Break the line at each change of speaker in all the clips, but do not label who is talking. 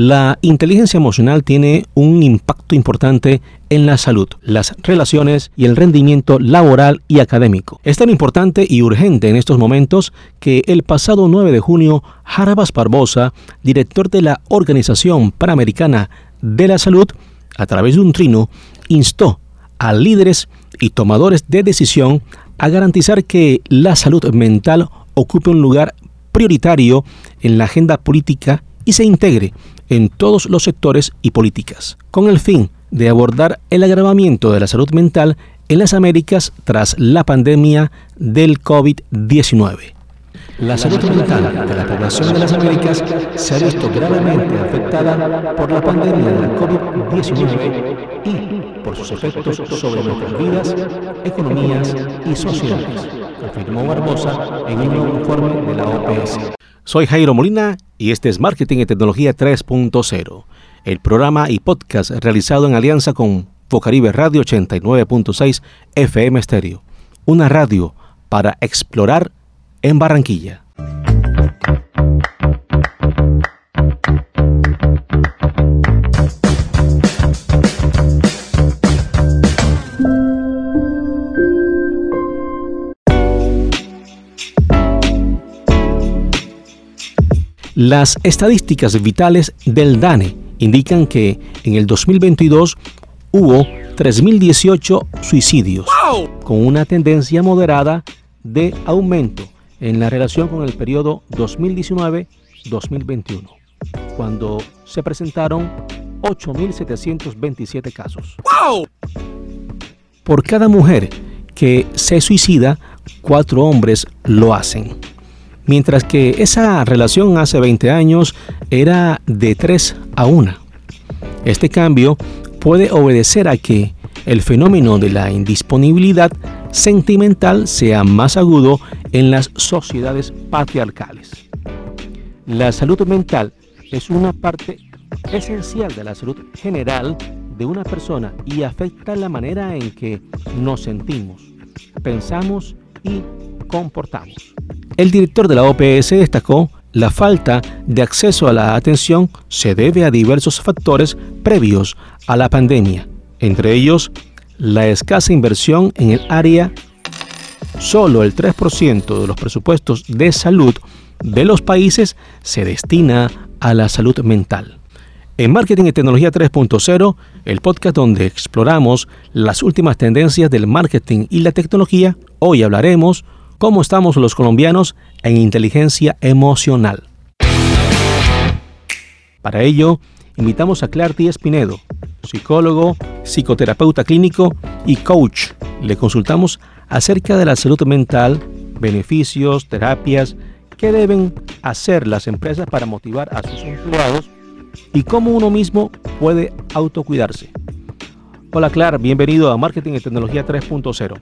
La inteligencia emocional tiene un impacto importante en la salud, las relaciones y el rendimiento laboral y académico. Es tan importante y urgente en estos momentos que el pasado 9 de junio, Jarabas Barbosa, director de la Organización Panamericana de la Salud, a través de un trino, instó a líderes y tomadores de decisión a garantizar que la salud mental ocupe un lugar prioritario en la agenda política y se integre en todos los sectores y políticas, con el fin de abordar el agravamiento de la salud mental en las Américas tras la pandemia del COVID-19. La salud mental de la población de las Américas se ha visto gravemente afectada por la pandemia de la COVID-19 y por sus efectos sobre nuestras vidas, economías y sociedades, afirmó Barbosa en un informe de la OPS. Soy Jairo Molina y este es Marketing y Tecnología 3.0, el programa y podcast realizado en alianza con Focaribe Radio 89.6 FM Stereo, una radio para explorar en Barranquilla. Las estadísticas vitales del DANE indican que en el 2022 hubo 3.018 suicidios, con una tendencia moderada de aumento en la relación con el periodo 2019-2021, cuando se presentaron 8.727 casos. Por cada mujer que se suicida, cuatro hombres lo hacen mientras que esa relación hace 20 años era de 3 a 1. Este cambio puede obedecer a que el fenómeno de la indisponibilidad sentimental sea más agudo en las sociedades patriarcales. La salud mental es una parte esencial de la salud general de una persona y afecta la manera en que nos sentimos, pensamos y comportamos. El director de la OPS destacó la falta de acceso a la atención se debe a diversos factores previos a la pandemia, entre ellos la escasa inversión en el área. Solo el 3% de los presupuestos de salud de los países se destina a la salud mental. En Marketing y Tecnología 3.0, el podcast donde exploramos las últimas tendencias del marketing y la tecnología, hoy hablaremos cómo estamos los colombianos en inteligencia emocional. Para ello, invitamos a Clarty Espinedo, psicólogo, psicoterapeuta clínico y coach. Le consultamos acerca de la salud mental, beneficios, terapias, qué deben hacer las empresas para motivar a sus empleados y cómo uno mismo puede autocuidarse. Hola Clar, bienvenido a Marketing y Tecnología 3.0.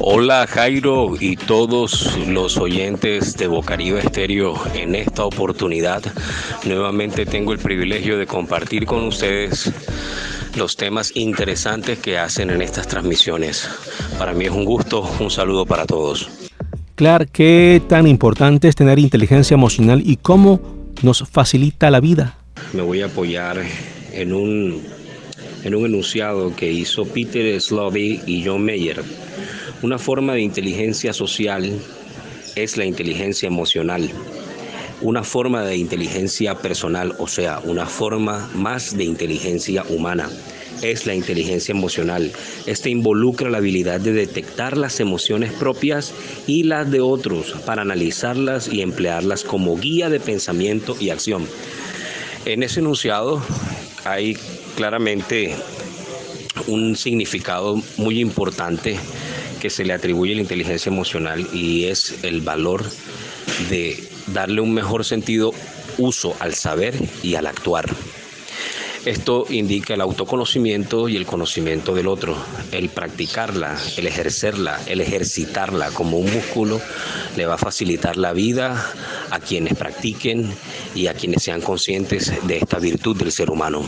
Hola Jairo y todos los oyentes de Bocaribe Estéreo. En esta oportunidad nuevamente tengo el privilegio de compartir con ustedes los temas interesantes que hacen en estas transmisiones. Para mí es un gusto, un saludo para todos.
Clar, ¿qué tan importante es tener inteligencia emocional y cómo nos facilita la vida?
Me voy a apoyar en un en un enunciado que hizo Peter Slovy y John Mayer. Una forma de inteligencia social es la inteligencia emocional. Una forma de inteligencia personal, o sea, una forma más de inteligencia humana es la inteligencia emocional. Este involucra la habilidad de detectar las emociones propias y las de otros para analizarlas y emplearlas como guía de pensamiento y acción. En ese enunciado hay claramente un significado muy importante que se le atribuye a la inteligencia emocional y es el valor de darle un mejor sentido uso al saber y al actuar. Esto indica el autoconocimiento y el conocimiento del otro, el practicarla, el ejercerla, el ejercitarla como un músculo le va a facilitar la vida a quienes practiquen y a quienes sean conscientes de esta virtud del ser humano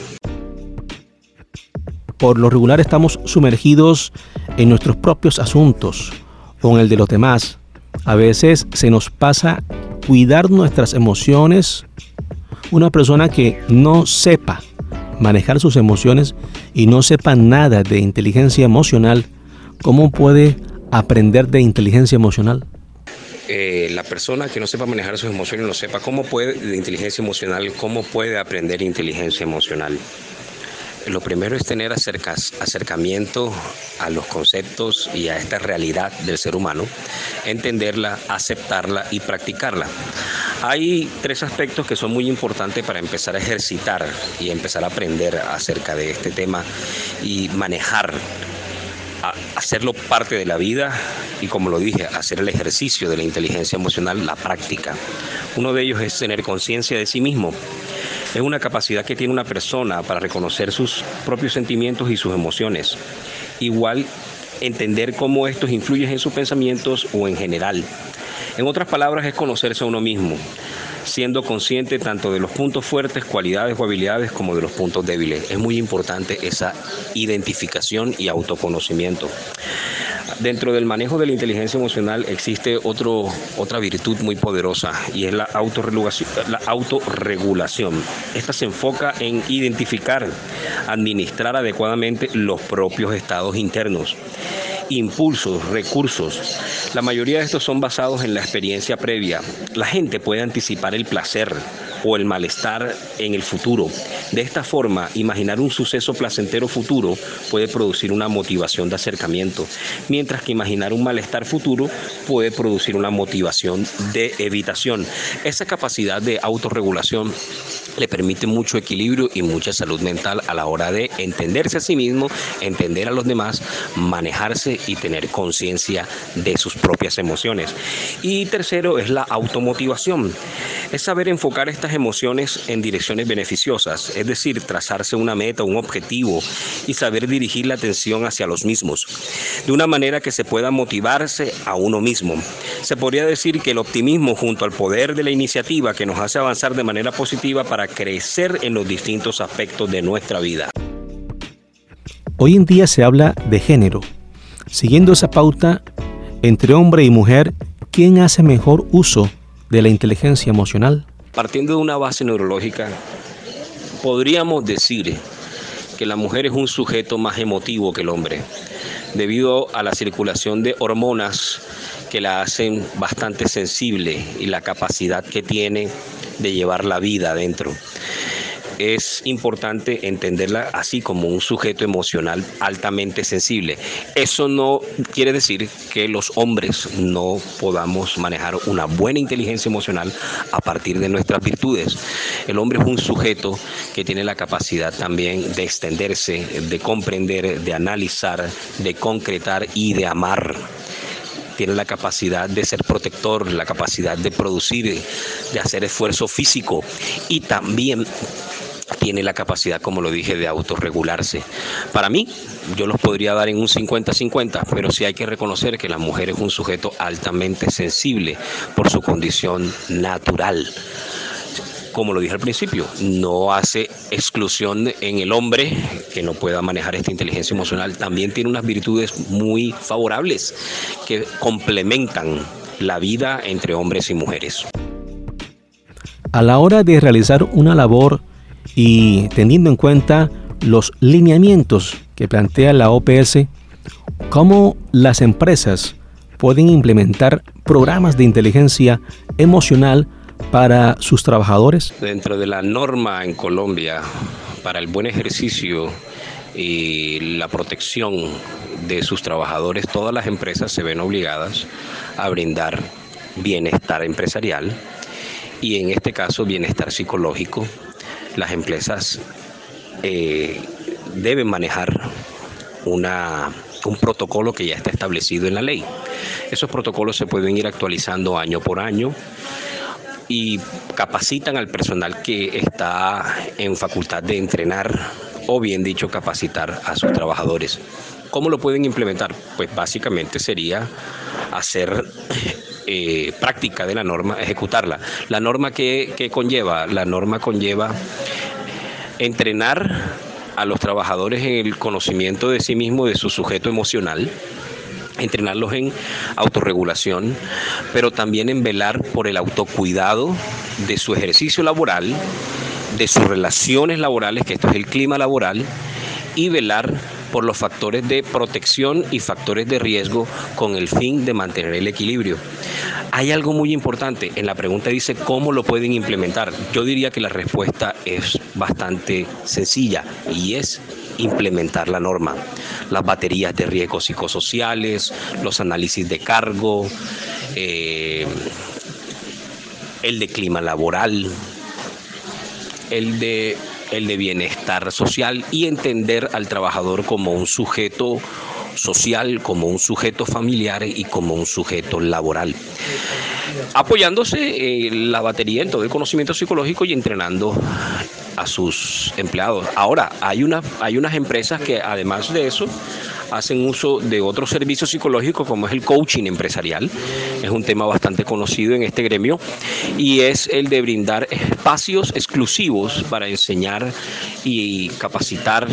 por lo regular estamos sumergidos en nuestros propios asuntos o en el de los demás. A veces se nos pasa cuidar nuestras emociones una persona que no sepa manejar sus emociones y no sepa nada de inteligencia emocional, ¿cómo puede aprender de inteligencia emocional?
Eh, la persona que no sepa manejar sus emociones, no sepa cómo puede, de inteligencia emocional, cómo puede aprender inteligencia emocional. Lo primero es tener acercamiento a los conceptos y a esta realidad del ser humano, entenderla, aceptarla y practicarla. Hay tres aspectos que son muy importantes para empezar a ejercitar y empezar a aprender acerca de este tema y manejar hacerlo parte de la vida y como lo dije, hacer el ejercicio de la inteligencia emocional, la práctica. Uno de ellos es tener conciencia de sí mismo. Es una capacidad que tiene una persona para reconocer sus propios sentimientos y sus emociones. Igual entender cómo estos influyen en sus pensamientos o en general. En otras palabras, es conocerse a uno mismo, siendo consciente tanto de los puntos fuertes, cualidades o habilidades como de los puntos débiles. Es muy importante esa identificación y autoconocimiento. Dentro del manejo de la inteligencia emocional existe otro, otra virtud muy poderosa y es la autorregulación, la autorregulación. Esta se enfoca en identificar, administrar adecuadamente los propios estados internos impulsos, recursos. La mayoría de estos son basados en la experiencia previa. La gente puede anticipar el placer o el malestar en el futuro. De esta forma, imaginar un suceso placentero futuro puede producir una motivación de acercamiento, mientras que imaginar un malestar futuro puede producir una motivación de evitación. Esa capacidad de autorregulación le permite mucho equilibrio y mucha salud mental a la hora de entenderse a sí mismo, entender a los demás, manejarse y tener conciencia de sus propias emociones. Y tercero es la automotivación. Es saber enfocar estas emociones en direcciones beneficiosas, es decir, trazarse una meta, un objetivo y saber dirigir la atención hacia los mismos, de una manera que se pueda motivarse a uno mismo. Se podría decir que el optimismo junto al poder de la iniciativa que nos hace avanzar de manera positiva para crecer en los distintos aspectos de nuestra vida.
Hoy en día se habla de género. Siguiendo esa pauta, entre hombre y mujer, ¿quién hace mejor uso de la inteligencia emocional?
Partiendo de una base neurológica, podríamos decir que la mujer es un sujeto más emotivo que el hombre, debido a la circulación de hormonas que la hacen bastante sensible y la capacidad que tiene de llevar la vida adentro es importante entenderla así como un sujeto emocional altamente sensible. Eso no quiere decir que los hombres no podamos manejar una buena inteligencia emocional a partir de nuestras virtudes. El hombre es un sujeto que tiene la capacidad también de extenderse, de comprender, de analizar, de concretar y de amar tiene la capacidad de ser protector, la capacidad de producir, de hacer esfuerzo físico y también tiene la capacidad, como lo dije, de autorregularse. Para mí, yo los podría dar en un 50-50, pero sí hay que reconocer que la mujer es un sujeto altamente sensible por su condición natural. Como lo dije al principio, no hace exclusión en el hombre que no pueda manejar esta inteligencia emocional. También tiene unas virtudes muy favorables que complementan la vida entre hombres y mujeres.
A la hora de realizar una labor y teniendo en cuenta los lineamientos que plantea la OPS, cómo las empresas pueden implementar programas de inteligencia emocional para sus trabajadores?
Dentro de la norma en Colombia para el buen ejercicio y la protección de sus trabajadores, todas las empresas se ven obligadas a brindar bienestar empresarial y en este caso bienestar psicológico las empresas eh, deben manejar una, un protocolo que ya está establecido en la ley. Esos protocolos se pueden ir actualizando año por año y capacitan al personal que está en facultad de entrenar o bien dicho capacitar a sus trabajadores. ¿Cómo lo pueden implementar? Pues básicamente sería hacer eh, práctica de la norma, ejecutarla. La norma que, conlleva, la norma conlleva entrenar a los trabajadores en el conocimiento de sí mismo, de su sujeto emocional, entrenarlos en autorregulación, pero también en velar por el autocuidado de su ejercicio laboral, de sus relaciones laborales, que esto es el clima laboral, y velar por los factores de protección y factores de riesgo con el fin de mantener el equilibrio. Hay algo muy importante, en la pregunta dice cómo lo pueden implementar. Yo diría que la respuesta es bastante sencilla y es implementar la norma. Las baterías de riesgos psicosociales, los análisis de cargo, eh, el de clima laboral, el de el de bienestar social y entender al trabajador como un sujeto social, como un sujeto familiar y como un sujeto laboral. Apoyándose en la batería en todo el conocimiento psicológico y entrenando a sus empleados. Ahora, hay, una, hay unas empresas que además de eso hacen uso de otros servicios psicológicos como es el coaching empresarial. Es un tema bastante conocido en este gremio y es el de brindar espacios exclusivos para enseñar y capacitar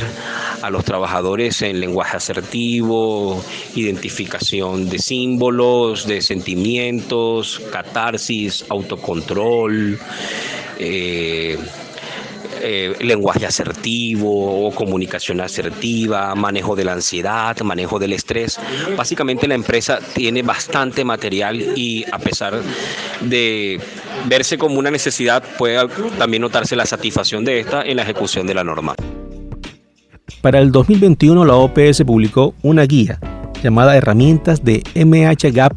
a los trabajadores en lenguaje asertivo, identificación de símbolos, de sentimientos, catarsis, autocontrol. Eh, eh, lenguaje asertivo o comunicación asertiva, manejo de la ansiedad, manejo del estrés. Básicamente la empresa tiene bastante material y a pesar de verse como una necesidad, puede también notarse la satisfacción de esta en la ejecución de la norma.
Para el 2021 la OPS publicó una guía llamada Herramientas de MHGAP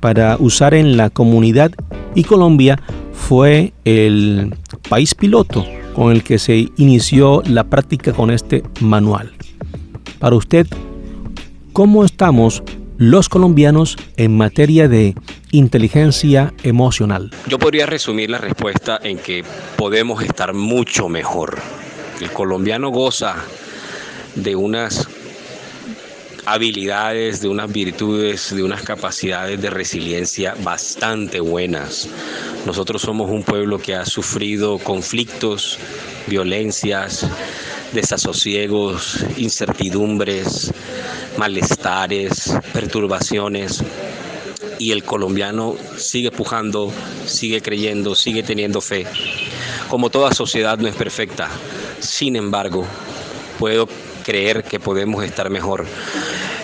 para usar en la comunidad y Colombia fue el país piloto con el que se inició la práctica con este manual. Para usted, ¿cómo estamos los colombianos en materia de inteligencia emocional?
Yo podría resumir la respuesta en que podemos estar mucho mejor. El colombiano goza de unas habilidades, de unas virtudes, de unas capacidades de resiliencia bastante buenas. Nosotros somos un pueblo que ha sufrido conflictos, violencias, desasosiegos, incertidumbres, malestares, perturbaciones. Y el colombiano sigue pujando, sigue creyendo, sigue teniendo fe. Como toda sociedad no es perfecta, sin embargo, puedo creer que podemos estar mejor.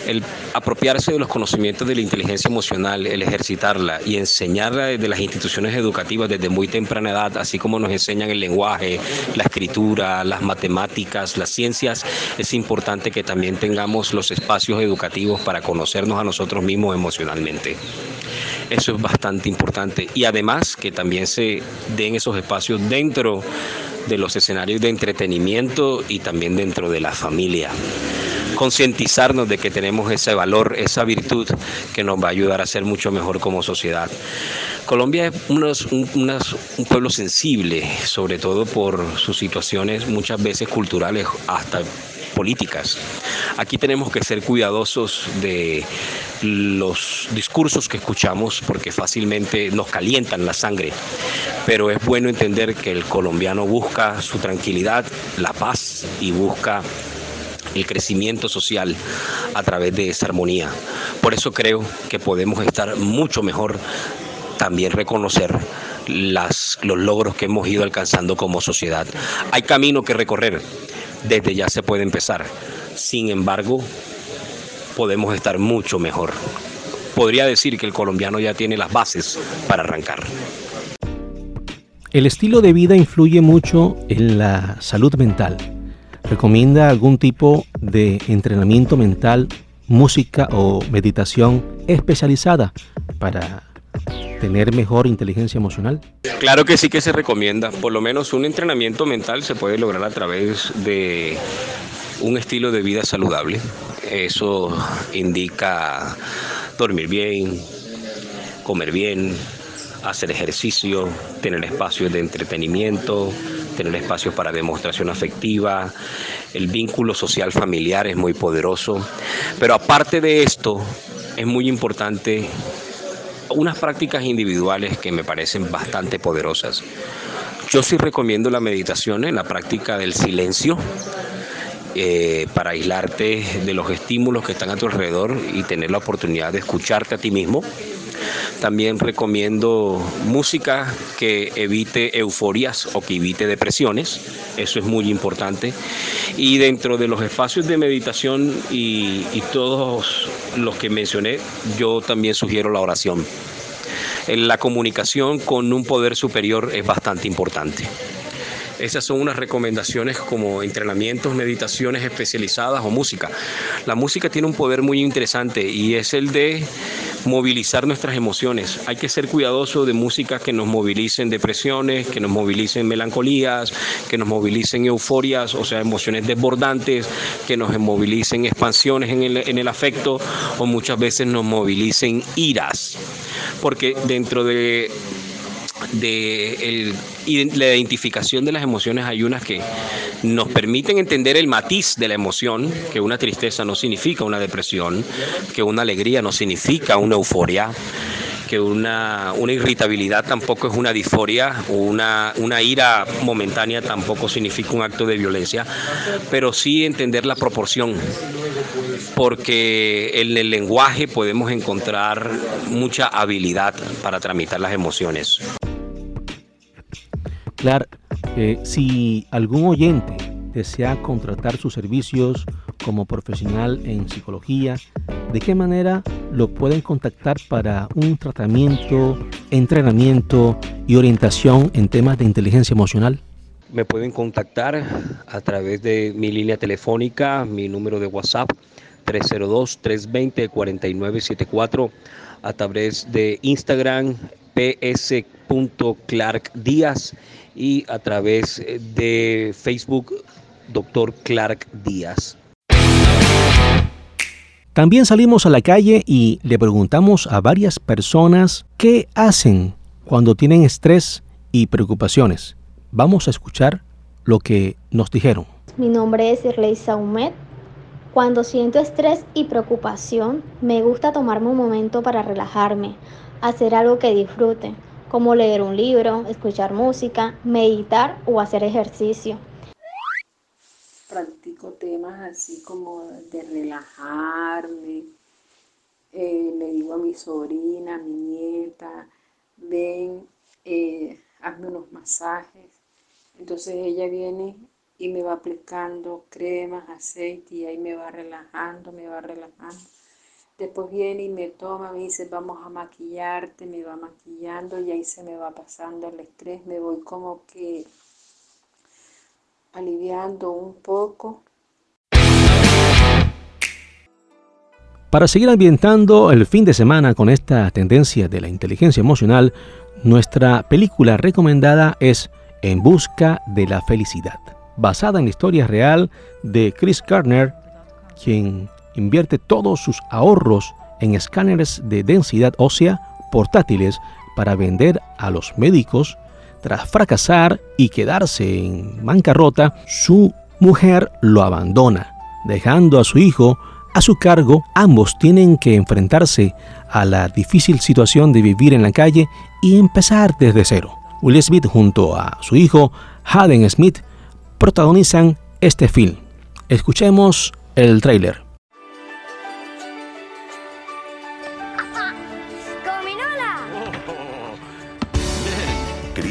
El apropiarse de los conocimientos de la inteligencia emocional, el ejercitarla y enseñarla desde las instituciones educativas desde muy temprana edad, así como nos enseñan el lenguaje, la escritura, las matemáticas, las ciencias, es importante que también tengamos los espacios educativos para conocernos a nosotros mismos emocionalmente. Eso es bastante importante. Y además que también se den esos espacios dentro de los escenarios de entretenimiento y también dentro de la familia. Concientizarnos de que tenemos ese valor, esa virtud que nos va a ayudar a ser mucho mejor como sociedad. Colombia es un, pueblo sensible, sobre todo por sus situaciones muchas veces culturales, hasta políticas. Aquí tenemos que ser cuidadosos de los discursos que escuchamos porque fácilmente nos calientan la sangre, pero es bueno entender que el colombiano busca su tranquilidad, la paz y busca el crecimiento social a través de esa armonía. Por eso creo que podemos estar mucho mejor también reconocer las, los logros que hemos ido alcanzando como sociedad. Hay camino que recorrer, desde ya se puede empezar. Sin embargo, podemos estar mucho mejor. Podría decir que el colombiano ya tiene las bases para arrancar.
El estilo de vida influye mucho en la salud mental. ¿Recomienda algún tipo de entrenamiento mental, música o meditación especializada para tener mejor inteligencia emocional?
Claro que sí que se recomienda. Por lo menos un entrenamiento mental se puede lograr a través de un estilo de vida saludable. Eso indica dormir bien, comer bien, hacer ejercicio, tener espacios de entretenimiento, tener espacios para demostración afectiva. El vínculo social familiar es muy poderoso. Pero aparte de esto, es muy importante unas prácticas individuales que me parecen bastante poderosas. Yo sí recomiendo la meditación en la práctica del silencio. Eh, para aislarte de los estímulos que están a tu alrededor y tener la oportunidad de escucharte a ti mismo. También recomiendo música que evite euforias o que evite depresiones, eso es muy importante. Y dentro de los espacios de meditación y, y todos los que mencioné, yo también sugiero la oración. La comunicación con un poder superior es bastante importante. Esas son unas recomendaciones como entrenamientos, meditaciones especializadas o música. La música tiene un poder muy interesante y es el de movilizar nuestras emociones. Hay que ser cuidadoso de música que nos movilicen depresiones, que nos movilicen melancolías, que nos movilicen euforias, o sea, emociones desbordantes, que nos movilicen expansiones en el, el afecto o muchas veces nos movilicen iras. Porque dentro de de la identificación de las emociones hay unas que nos permiten entender el matiz de la emoción, que una tristeza no significa una depresión, que una alegría no significa una euforia que una, una, irritabilidad tampoco es una disforia, una, una ira momentánea tampoco significa un acto de violencia, pero sí entender la proporción, porque en el lenguaje podemos encontrar mucha habilidad para tramitar las emociones.
Claro, eh, si algún oyente desea contratar sus servicios como profesional en psicología, ¿de qué manera lo pueden contactar para un tratamiento, entrenamiento y orientación en temas de inteligencia emocional?
Me pueden contactar a través de mi línea telefónica, mi número de WhatsApp 302-320-4974, a través de Instagram ps.clarkdíaz y a través de Facebook, Dr. Clark Díaz.
También salimos a la calle y le preguntamos a varias personas qué hacen cuando tienen estrés y preocupaciones. Vamos a escuchar lo que nos dijeron.
Mi nombre es Irley Saumet. Cuando siento estrés y preocupación, me gusta tomarme un momento para relajarme, hacer algo que disfrute como leer un libro, escuchar música, meditar o hacer ejercicio.
Practico temas así como de relajarme. Eh, le digo a mi sobrina, a mi nieta, ven, eh, hazme unos masajes. Entonces ella viene y me va aplicando cremas, aceite y ahí me va relajando, me va relajando. Después viene y me toma, me dice, vamos a maquillarte, me va maquillando y ahí se me va pasando el estrés, me voy como que aliviando un poco.
Para seguir ambientando el fin de semana con esta tendencia de la inteligencia emocional, nuestra película recomendada es En Busca de la Felicidad, basada en la historia real de Chris Gardner, quien invierte todos sus ahorros en escáneres de densidad ósea portátiles para vender a los médicos. Tras fracasar y quedarse en bancarrota, su mujer lo abandona, dejando a su hijo a su cargo. Ambos tienen que enfrentarse a la difícil situación de vivir en la calle y empezar desde cero. Will Smith junto a su hijo Hayden Smith protagonizan este film. Escuchemos el tráiler.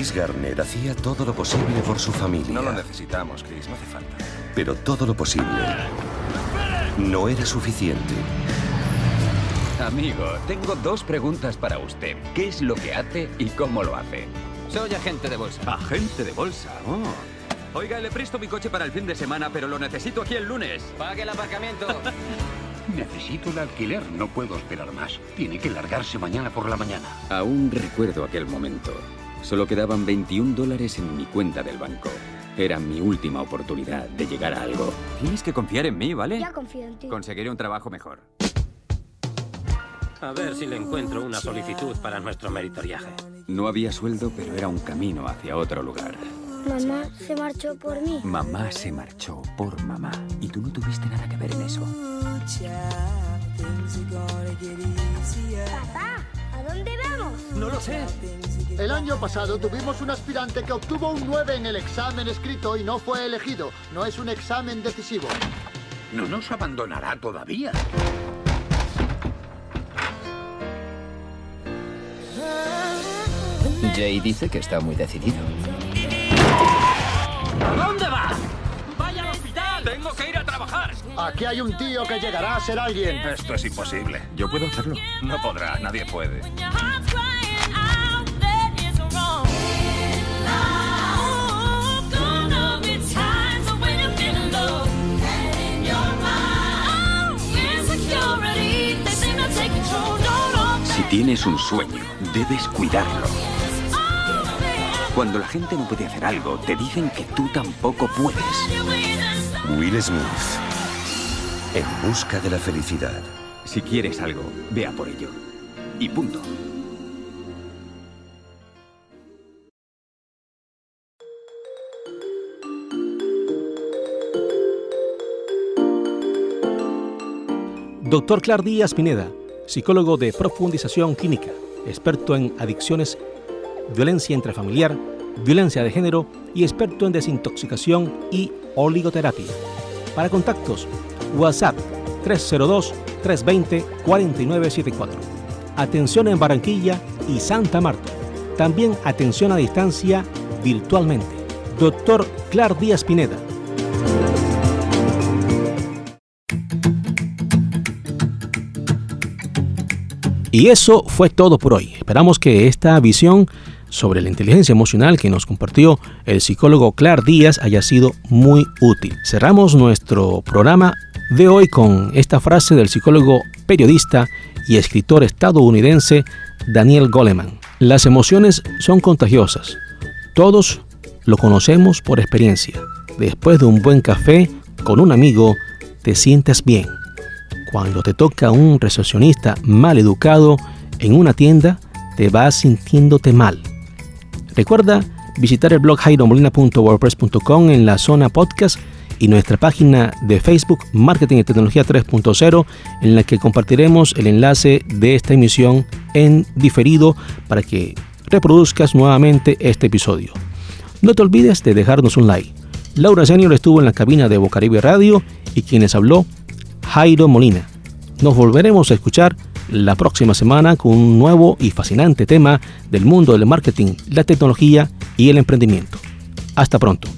Chris Garner hacía todo lo posible por su familia.
No lo necesitamos, Chris, no hace falta.
Pero todo lo posible no era suficiente.
Amigo, tengo dos preguntas para usted. ¿Qué es lo que hace y cómo lo hace?
Soy agente de bolsa.
¿Agente de bolsa? Oh.
Oiga, le presto mi coche para el fin de semana, pero lo necesito aquí el lunes.
Pague el aparcamiento.
Necesito el alquiler, no puedo esperar más. Tiene que largarse mañana por la mañana.
Aún recuerdo aquel momento. Solo quedaban 21 dólares en mi cuenta del banco. Era mi última oportunidad de llegar a algo.
Tienes que confiar en mí, ¿vale?
Ya confío en ti.
Conseguiré un trabajo mejor.
A ver si le encuentro una solicitud para nuestro meritoriaje.
No había sueldo, pero era un camino hacia otro lugar.
Mamá se marchó por mí.
Mamá se marchó por mamá. Y tú no tuviste nada que ver en eso.
Papá, ¿A dónde vamos?
No lo sé.
El año pasado tuvimos un aspirante que obtuvo un 9 en el examen escrito y no fue elegido. No es un examen decisivo.
No nos abandonará todavía.
Jay dice que está muy decidido.
Aquí hay un tío que llegará a ser alguien.
Esto es imposible.
Yo puedo hacerlo.
No podrá, nadie puede.
Si tienes un sueño, debes cuidarlo. Cuando la gente no puede hacer algo, te dicen que tú tampoco puedes.
Will Smith. En busca de la felicidad.
Si quieres algo, vea por ello. Y punto.
Doctor Clar Díaz Pineda, psicólogo de profundización clínica, experto en adicciones, violencia intrafamiliar, violencia de género y experto en desintoxicación y oligoterapia. Para contactos, WhatsApp 302-320-4974. Atención en Barranquilla y Santa Marta. También atención a distancia virtualmente. Doctor Clar Díaz Pineda. Y eso fue todo por hoy. Esperamos que esta visión sobre la inteligencia emocional que nos compartió el psicólogo Clar Díaz haya sido muy útil. Cerramos nuestro programa de hoy con esta frase del psicólogo, periodista y escritor estadounidense Daniel Goleman. Las emociones son contagiosas. Todos lo conocemos por experiencia. Después de un buen café con un amigo, te sientes bien. Cuando te toca un recepcionista mal educado en una tienda, te vas sintiéndote mal. Recuerda visitar el blog jairomolina.wordpress.com en la zona podcast y nuestra página de Facebook Marketing y Tecnología 3.0 en la que compartiremos el enlace de esta emisión en diferido para que reproduzcas nuevamente este episodio. No te olvides de dejarnos un like. Laura Senior estuvo en la cabina de Bocaribe Radio y quienes habló Jairo Molina. Nos volveremos a escuchar la próxima semana con un nuevo y fascinante tema del mundo del marketing, la tecnología y el emprendimiento. Hasta pronto.